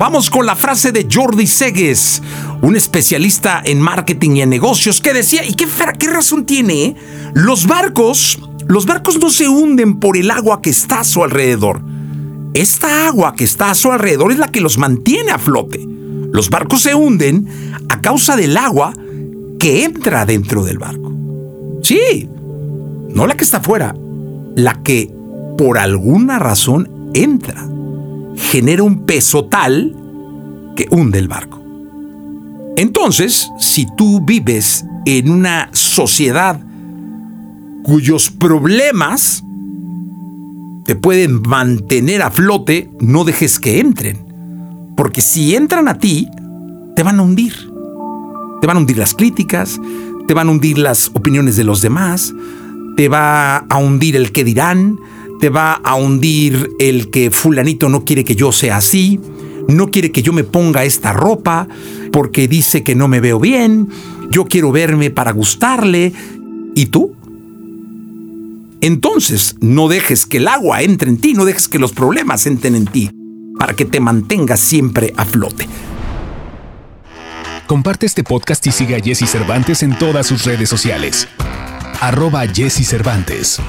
Vamos con la frase de Jordi Segues, un especialista en marketing y en negocios, que decía, ¿y qué, razón tiene? Eh? Los barcos, los barcos no se hunden por el agua que está a su alrededor. Esta agua que está a su alrededor es la que los mantiene a flote. Los barcos se hunden a causa del agua que entra dentro del barco. Sí, no la que está afuera, la que por alguna razón entra. Genera un peso tal que hunde el barco. Entonces, si tú vives en una sociedad cuyos problemas te pueden mantener a flote, no dejes que entren. Porque si entran a ti, te van a hundir. Te van a hundir las críticas, te van a hundir las opiniones de los demás, te va a hundir el que dirán, te va a hundir el que fulanito no quiere que yo sea así, no quiere que yo me ponga esta ropa porque dice que no me veo bien, yo quiero verme para gustarle. ¿Y tú? Entonces, no dejes que el agua entre en ti, no dejes que los problemas entren en ti, para que te mantengas siempre a flote. Comparte este podcast y sigue a Jesse Cervantes en todas sus redes sociales. Arroba Jesse Cervantes.